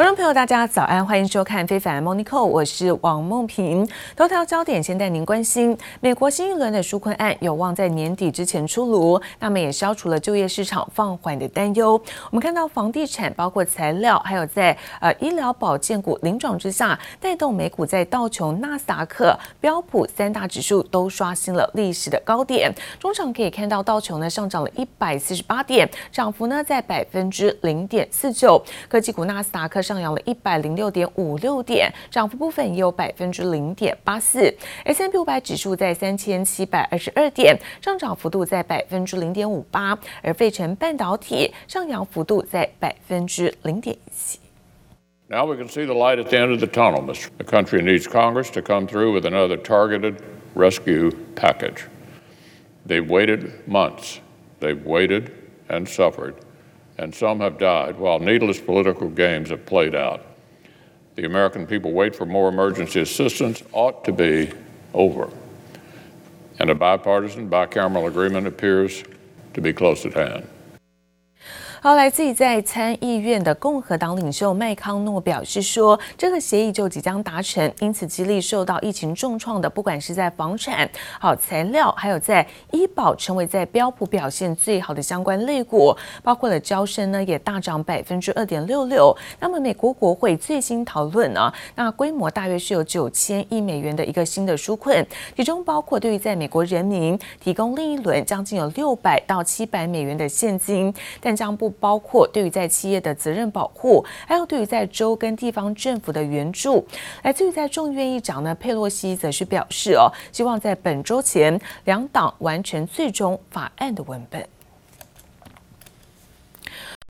观众朋友，大家早安，欢迎收看《非凡 Morning Call》，我是王梦萍。头条焦点先带您关心，美国新一轮的纾困案有望在年底之前出炉，那么也消除了就业市场放缓的担忧。我们看到房地产、包括材料，还有在呃医疗保健股领涨之下，带动美股在道琼、纳斯达克、标普三大指数都刷新了历史的高点。中场可以看到道琼呢上涨了一百四十八点，涨幅呢在百分之零点四九。科技股纳斯达克。上扬了一百零六点五六点，涨幅部分也有百分之零点八四。S&P 五百指数在三千七百二十二点，上涨幅度在百分之零点五八，而费城半导体上扬幅度在百分之零点一七。Now we can see the light at the end of the tunnel. The country needs Congress to come through with another targeted rescue package. They've waited months. They've waited and suffered. And some have died while needless political games have played out. The American people wait for more emergency assistance ought to be over. And a bipartisan, bicameral agreement appears to be close at hand. 好，来自于在参议院的共和党领袖麦康诺表示说，这个协议就即将达成，因此激励受到疫情重创的，不管是在房产、好材料，还有在医保，成为在标普表现最好的相关类股，包括了娇生呢，也大涨百分之二点六六。那么美国国会最新讨论呢，那规模大约是有九千亿美元的一个新的纾困，其中包括对于在美国人民提供另一轮将近有六百到七百美元的现金，但将不包括对于在企业的责任保护，还有对于在州跟地方政府的援助。来自于在众议院议长呢，佩洛西则是表示哦，希望在本周前两党完成最终法案的文本。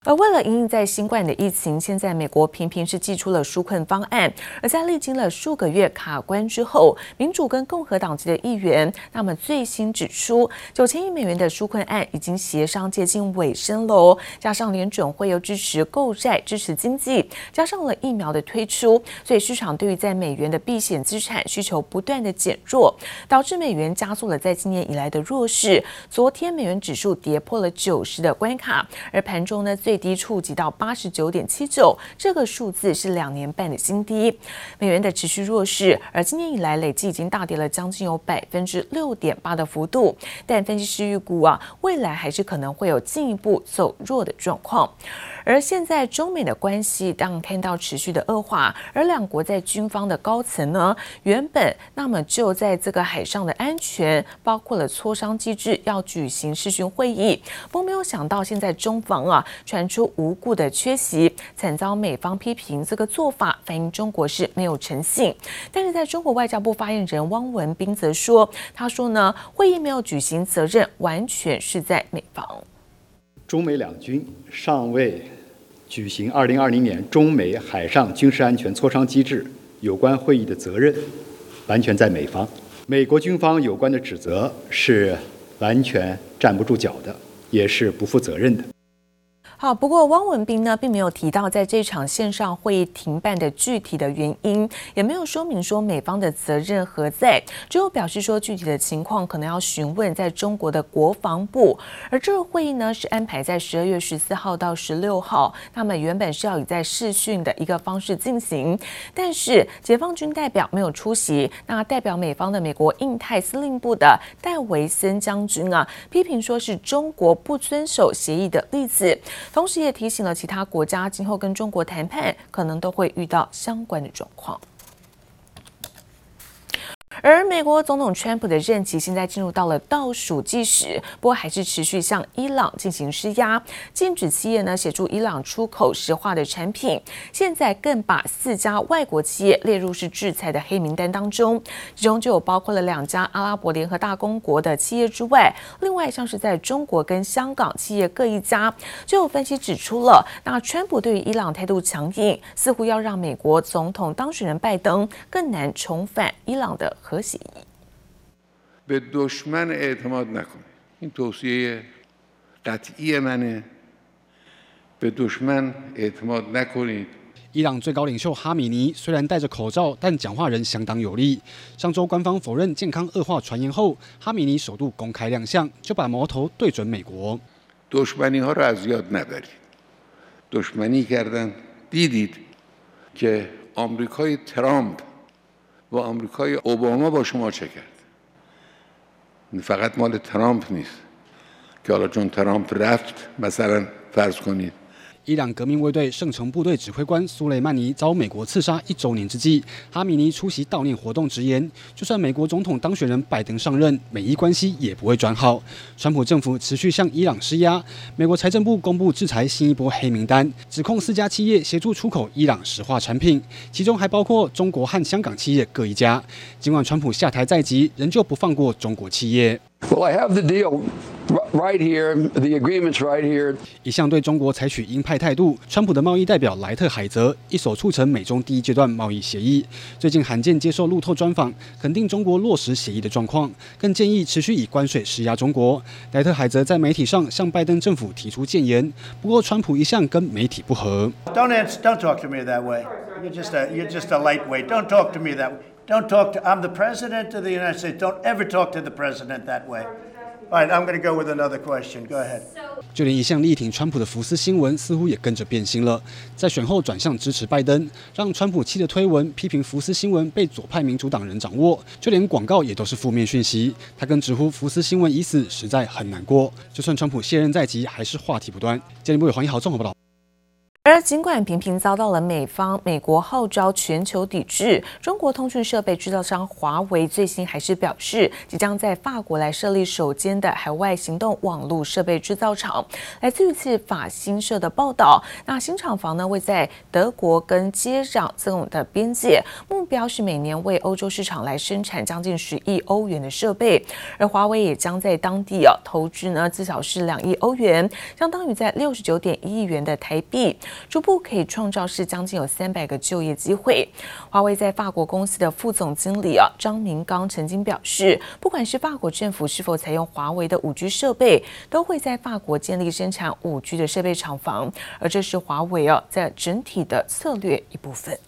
而为了因应在新冠的疫情，现在美国频频是寄出了纾困方案。而在历经了数个月卡关之后，民主跟共和党籍的议员，那么最新指出，九千亿美元的纾困案已经协商接近尾声喽。加上联准会又支持购债、支持经济，加上了疫苗的推出，所以市场对于在美元的避险资产需求不断的减弱，导致美元加速了在今年以来的弱势。昨天美元指数跌破了九十的关卡，而盘中呢，最低触及到八十九点七九，这个数字是两年半的新低。美元的持续弱势，而今年以来累计已经大跌了将近有百分之六点八的幅度。但分析师预估啊，未来还是可能会有进一步走弱的状况。而现在中美的关系当看到持续的恶化，而两国在军方的高层呢，原本那么就在这个海上的安全，包括了磋商机制要举行视讯会议，不没有想到现在中方啊传出无故的缺席，惨遭美方批评，这个做法反映中国是没有诚信。但是在中国外交部发言人汪文斌则说，他说呢，会议没有举行，责任完全是在美方。中美两军尚未举行二零二零年中美海上军事安全磋商机制有关会议的责任，完全在美方。美国军方有关的指责是完全站不住脚的，也是不负责任的。好，不过汪文斌呢，并没有提到在这场线上会议停办的具体的原因，也没有说明说美方的责任何在，只有表示说具体的情况可能要询问在中国的国防部。而这个会议呢，是安排在十二月十四号到十六号，那么原本是要以在视讯的一个方式进行，但是解放军代表没有出席，那代表美方的美国印太司令部的戴维森将军啊，批评说是中国不遵守协议的例子。同时也提醒了其他国家，今后跟中国谈判可能都会遇到相关的状况。而美国总统川普的任期现在进入到了倒数计时，不过还是持续向伊朗进行施压，禁止企业呢协助伊朗出口石化的产品。现在更把四家外国企业列入是制裁的黑名单当中，其中就有包括了两家阿拉伯联合大公国的企业之外，另外像是在中国跟香港企业各一家。就有分析指出了，那川普对于伊朗态度强硬，似乎要让美国总统当选人拜登更难重返伊朗的核协议。به دشمن اعتماد نکنید این توصیه قطعی منه به دشمن اعتماد نکنید。伊朗最高领袖哈米尼虽然戴着口罩，但讲话仍相当有力。上周官方否认健康恶化传言后，哈米尼首度公开亮相，就把矛头对准美国。دشمنی ها رو از یاد ندارید دشمنی کردن دیدید که آمریکای ترامپ و آمریکای اوباما با شما چه کرد؟ فقط مال ترامپ نیست که حالا چون ترامپ رفت مثلا فرض کنید 伊朗革命卫队圣城部队指挥官苏雷曼尼遭美国刺杀一周年之际，哈米尼出席悼念活动，直言：就算美国总统当选人拜登上任，美伊关系也不会转好。川普政府持续向伊朗施压，美国财政部公布制裁新一波黑名单，指控四家企业协助出口伊朗石化产品，其中还包括中国和香港企业各一家。尽管川普下台在即，仍旧不放过中国企业。Right here. The agreement's right here. 一向对中国采取鹰派态度，川普的贸易代表莱特海泽一手促成美中第一阶段贸易协议。最近罕见接受路透专访，肯定中国落实协议的状况，更建议持续以关税施压中国。莱特海泽在媒体上向拜登政府提出建言，不过川普一向跟媒体不和。Don't answer, don't talk to me that way. You're just a, you're just a lightweight. Don't talk to me that way. Don't talk to, I'm the president of the United States. Don't ever talk to the president that way. I'm going to go with another question. Go ahead. 就连一向力挺川普的福斯新闻似乎也跟着变心了，在选后转向支持拜登，让川普气的推文批评福斯新闻被左派民主党人掌握，就连广告也都是负面讯息。他更直呼福斯新闻已死，实在很难过。就算川普卸任在即，还是话题不断。今日部有黄一豪综合报道。而尽管频频遭到了美方、美国号召全球抵制，中国通讯设备制造商华为最新还是表示，即将在法国来设立首间的海外行动网络设备制造厂。来自于次法新社的报道，那新厂房呢位在德国跟接壤这种的边界，目标是每年为欧洲市场来生产将近十亿欧元的设备，而华为也将在当地啊投资呢至少是两亿欧元，相当于在六十九点一亿元的台币。逐步可以创造是将近有三百个就业机会。华为在法国公司的副总经理啊张明刚曾经表示，不管是法国政府是否采用华为的五 G 设备，都会在法国建立生产五 G 的设备厂房，而这是华为啊在整体的策略一部分。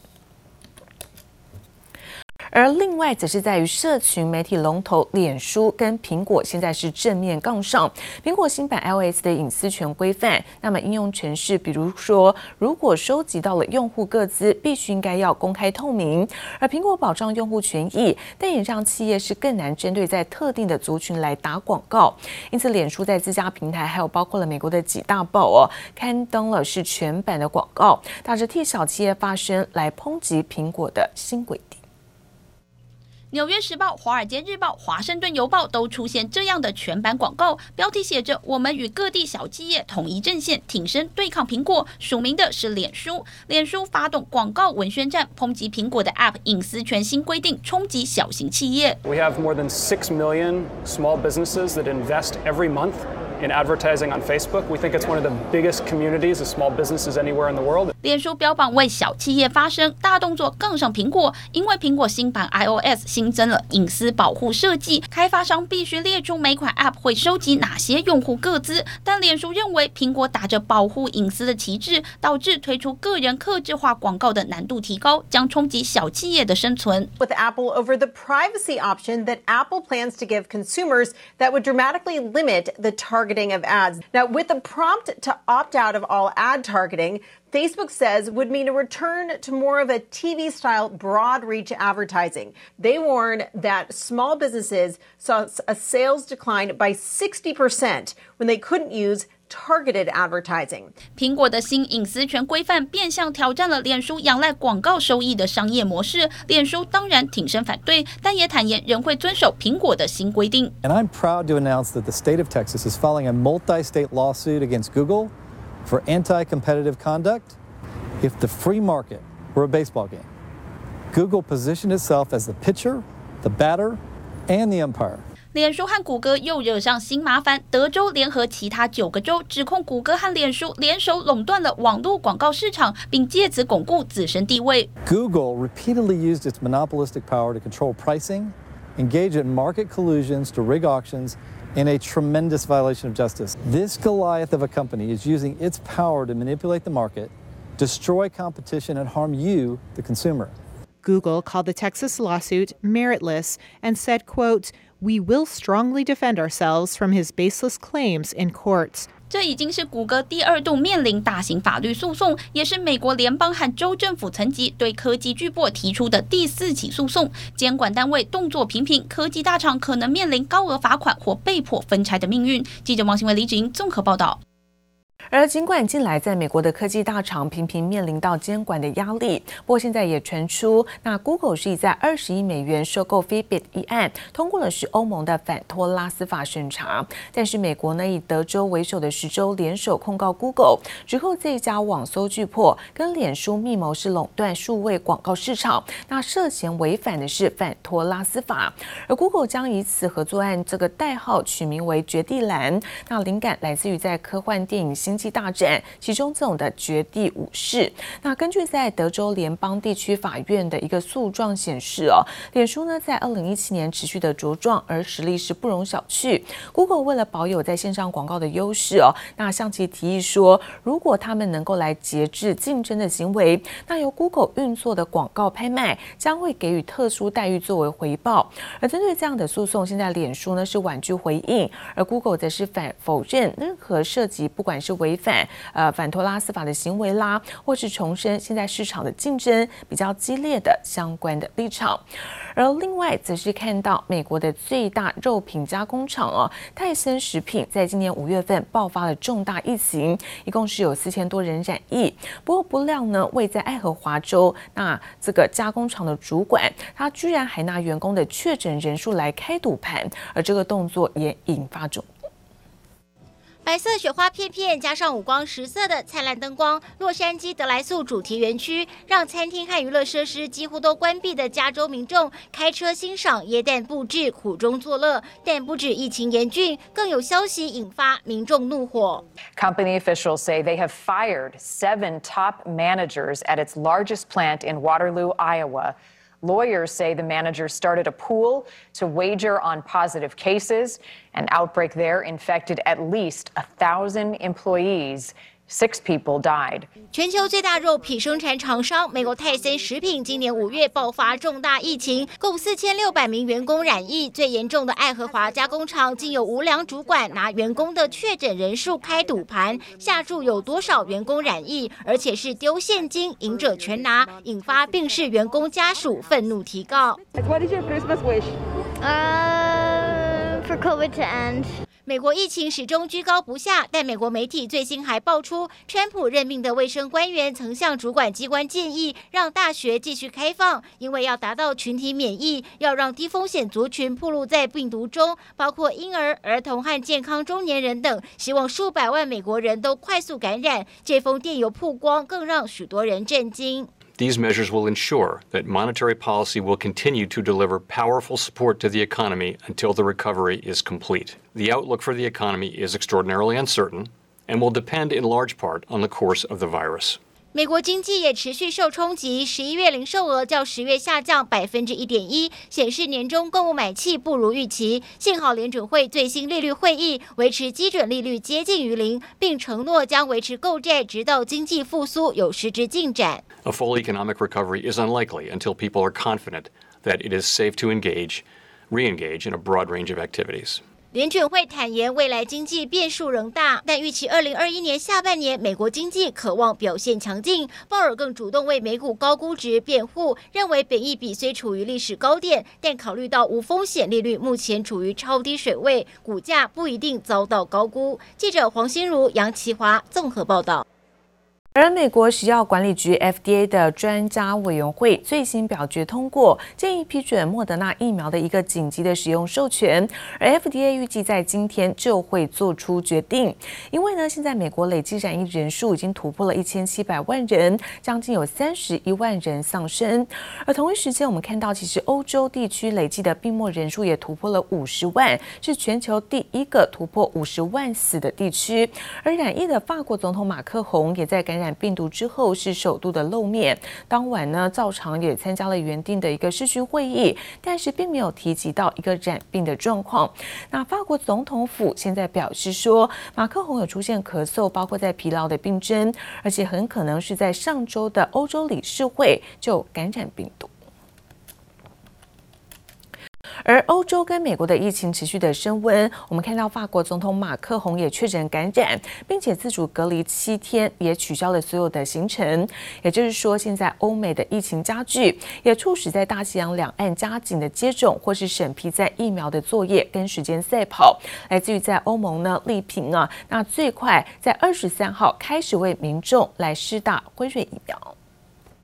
而另外则是在于社群媒体龙头脸书跟苹果现在是正面杠上。苹果新版 iOS 的隐私权规范，那么应用程式，比如说如果收集到了用户个资，必须应该要公开透明。而苹果保障用户权益，但也让企业是更难针对在特定的族群来打广告。因此，脸书在自家平台还有包括了美国的几大报哦，刊登了是全版的广告，打着替小企业发声来抨击苹果的新规定。《纽约时报》、《华尔街日报》、《华盛顿邮报》都出现这样的全版广告，标题写着“我们与各地小企业统一阵线，挺身对抗苹果”。署名的是脸书，脸书发动广告文宣战，抨击苹果的 App 隐私权新规定冲击小型企业。We have more than six million small businesses that invest every month in advertising on Facebook. We think it's one of the biggest communities of small businesses anywhere in the world. 脸书标榜为小企业发声，大动作杠上苹果，因为苹果新版 iOS 新增了隐私保护设计，开发商必须列出每款 App 会收集哪些用户个资。但脸书认为苹果打着保护隐私的旗帜，导致推出个人客制化广告的难度提高，将冲击小企业的生存。With Apple over the privacy option that Apple plans to give consumers that would dramatically limit the targeting of ads. Now, with a prompt to opt out of all ad targeting. Facebook says would mean a return to more of a TV style broad reach advertising. They warn that small businesses saw a sales decline by 60% when they couldn't use targeted advertising. 苹果的新隐私权规范变相挑战了脸书仰赖广告收益的商业模式。脸书当然挺身反对，但也坦言仍会遵守苹果的新规定。And I'm proud to announce that the state of Texas is filing a multi-state lawsuit against Google. For anti-competitive conduct, if the free market were a baseball game, Google positioned itself as the pitcher, the batter, and the umpire. 脸书和谷歌又惹上新麻烦，德州联合其他九个州指控谷歌和脸书联手垄断了网络广告市场，并借此巩固自身地位。Google repeatedly used its monopolistic power to control pricing, engage in market collusions to rig auctions. in a tremendous violation of justice. This Goliath of a company is using its power to manipulate the market, destroy competition, and harm you, the consumer. Google called the Texas lawsuit meritless and said, quote, we will strongly defend ourselves from his baseless claims in courts. 这已经是谷歌第二度面临大型法律诉讼，也是美国联邦和州政府层级对科技巨擘提出的第四起诉讼。监管单位动作频频，科技大厂可能面临高额罚款或被迫分拆的命运。记者王新伟、李芷莹综合报道。 而尽管近来在美国的科技大厂频频面临到监管的压力，不过现在也传出，那 Google 是以在二十亿美元收购 Fitbit 一案通过了是欧盟的反托拉斯法审查。但是美国呢以德州为首的十州联手控告 Google，指控这一家网搜巨擘跟脸书密谋是垄断数位广告市场，那涉嫌违反的是反托拉斯法。而 Google 将以此合作案这个代号取名为绝地蓝，那灵感来自于在科幻电影星。大战，其中这种的绝地武士。那根据在德州联邦地区法院的一个诉状显示哦，脸书呢在二零一七年持续的茁壮，而实力是不容小觑。Google 为了保有在线上广告的优势哦，那向其提议说，如果他们能够来节制竞争的行为，那由 Google 运作的广告拍卖将会给予特殊待遇作为回报。而针对这样的诉讼，现在脸书呢是婉拒回应，而 Google 则是反否认任何涉及不管是违违反呃反托拉斯法的行为啦，或是重申现在市场的竞争比较激烈的相关的立场。而另外则是看到美国的最大肉品加工厂哦，泰森食品在今年五月份爆发了重大疫情，一共是有四千多人染疫。不过不料呢，位在爱荷华州那这个加工厂的主管，他居然还拿员工的确诊人数来开赌盘，而这个动作也引发中。白色雪花片片，加上五光十色的灿烂灯光，洛杉矶德莱素主题园区让餐厅和娱乐设施几乎都关闭的加州民众开车欣赏耶诞布置，苦中作乐。但不止疫情严峻，更有消息引发民众怒火。Company officials say they have fired seven top managers at its largest plant in Waterloo, Iowa. Lawyers say the manager started a pool to wager on positive cases. An outbreak there infected at least a thousand employees. Six people died. 全球最大肉品生产厂商美国泰森食品今年五月爆发重大疫情，共四千六百名员工染疫。最严重的爱荷华加工厂竟有无良主管拿员工的确诊人数开赌盘，下注有多少员工染疫，而且是丢现金，赢者全拿，引发病逝员工家属愤怒提告。What is your Christmas wish? Uh, for COVID to end. 美国疫情始终居高不下，但美国媒体最新还爆出，川普任命的卫生官员曾向主管机关建议，让大学继续开放，因为要达到群体免疫，要让低风险族群暴露在病毒中，包括婴儿、儿童和健康中年人等，希望数百万美国人都快速感染。这封电邮曝光，更让许多人震惊。These measures will ensure that monetary policy will continue to deliver powerful support to the economy until the recovery is complete. The outlook for the economy is extraordinarily uncertain and will depend in large part on the course of the virus. 美国经济也持续受冲击，十一月零售额较十月下降百分之一点一，显示年终购物买气不如预期。幸好联准会最新利率会议维持基准利率接近于零，并承诺将维持购债直到经济复苏有实质进展。A full economic recovery is unlikely until people are confident that it is safe to engage, re-engage in a broad range of activities. 联准会坦言，未来经济变数仍大，但预期二零二一年下半年美国经济渴望表现强劲。鲍尔更主动为美股高估值辩护，认为本益比虽处于历史高点，但考虑到无风险利率目前处于超低水位，股价不一定遭到高估。记者黄心如、杨奇华综合报道。而美国食药管理局 FDA 的专家委员会最新表决通过，建议批准莫德纳疫苗的一个紧急的使用授权。而 FDA 预计在今天就会做出决定，因为呢，现在美国累计染疫人数已经突破了一千七百万人，将近有三十一万人丧生。而同一时间，我们看到其实欧洲地区累计的病末人数也突破了五十万，是全球第一个突破五十万死的地区。而染疫的法国总统马克宏也在感。染病毒之后是首度的露面，当晚呢，照常也参加了原定的一个视讯会议，但是并没有提及到一个染病的状况。那法国总统府现在表示说，马克宏有出现咳嗽，包括在疲劳的病症，而且很可能是在上周的欧洲理事会就感染病毒。而欧洲跟美国的疫情持续的升温，我们看到法国总统马克宏也确诊感染，并且自主隔离七天，也取消了所有的行程。也就是说，现在欧美的疫情加剧，也促使在大西洋两岸加紧的接种或是审批在疫苗的作业跟时间赛跑。来自于在欧盟呢力平啊，那最快在二十三号开始为民众来施打辉瑞疫苗。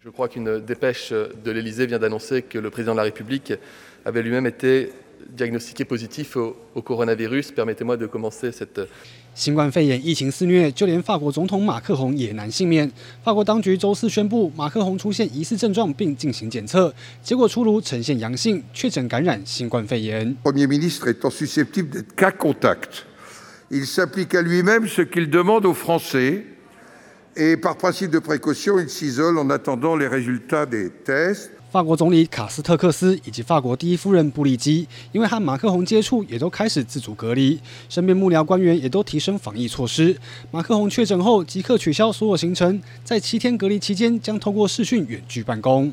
Je crois qu'une dépêche de l'Élysée vient d'annoncer que le président de la République avait lui-même été diagnostiqué positif au, au coronavirus. Permettez-moi de commencer cette. 新冠肺炎疫情肆虐，就连法国总统马克宏也难幸免。法国当局周四宣布，马克宏出现疑似症状，并进行检测，结果出炉呈现阳性，确诊感染新冠肺炎。Premier ministre étant susceptible d'être cas contact, il s'applique à lui-même ce qu'il demande aux Français. 法国总理卡斯特克斯以及法国第一夫人布利基，因为和马克宏接触，也都开始自主隔离。身边幕僚官员也都提升防疫措施。马克宏确诊后，即刻取消所有行程，在七天隔离期间，将透过视讯远距办公。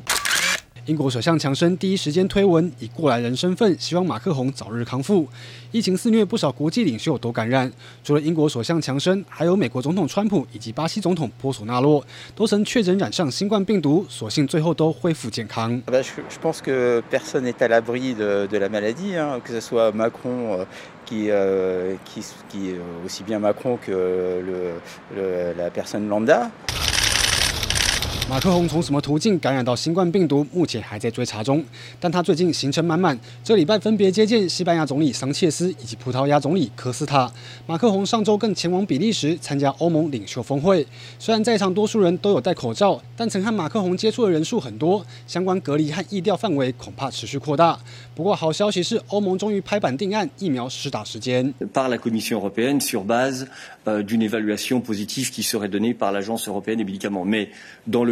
英国首相强生第一时间推文，以过来人身份希望马克宏早日康复。疫情肆虐，不少国际领袖都感染。除了英国首相强生，还有美国总统川普以及巴西总统波索纳洛，都曾确诊染上新冠病毒，所幸最后都恢复健康。马克宏从什么途径感染到新冠病毒，目前还在追查中。但他最近行程满满，这礼拜分别接见西班牙总理桑切斯以及葡萄牙总理科斯塔。马克宏上周更前往比利时参加欧盟领袖峰会。虽然在场多数人都有戴口罩，但曾和马克宏接触的人数很多，相关隔离和疫调范围恐怕持续扩大。不过好消息是，欧盟终于拍板定案疫苗施打时间。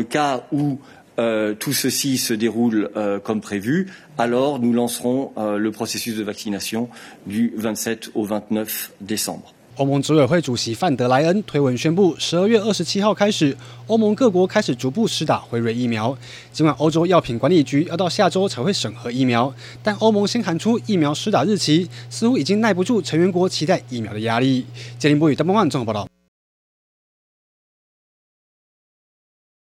Cas où euh, tout ceci se déroule euh, comme prévu, alors nous lancerons euh, le processus de vaccination du 27 au 29 décembre. 欧盟执委会主席范德莱恩推文宣布，十二月二十七号开始，欧盟各国开始逐步施打辉瑞疫苗。尽管欧洲药品管理局要到下周才会审核疫苗，但欧盟先喊出疫苗施打日期，似乎已经耐不住成员国期待疫苗的压力。杰林波与邓邦万综合报道。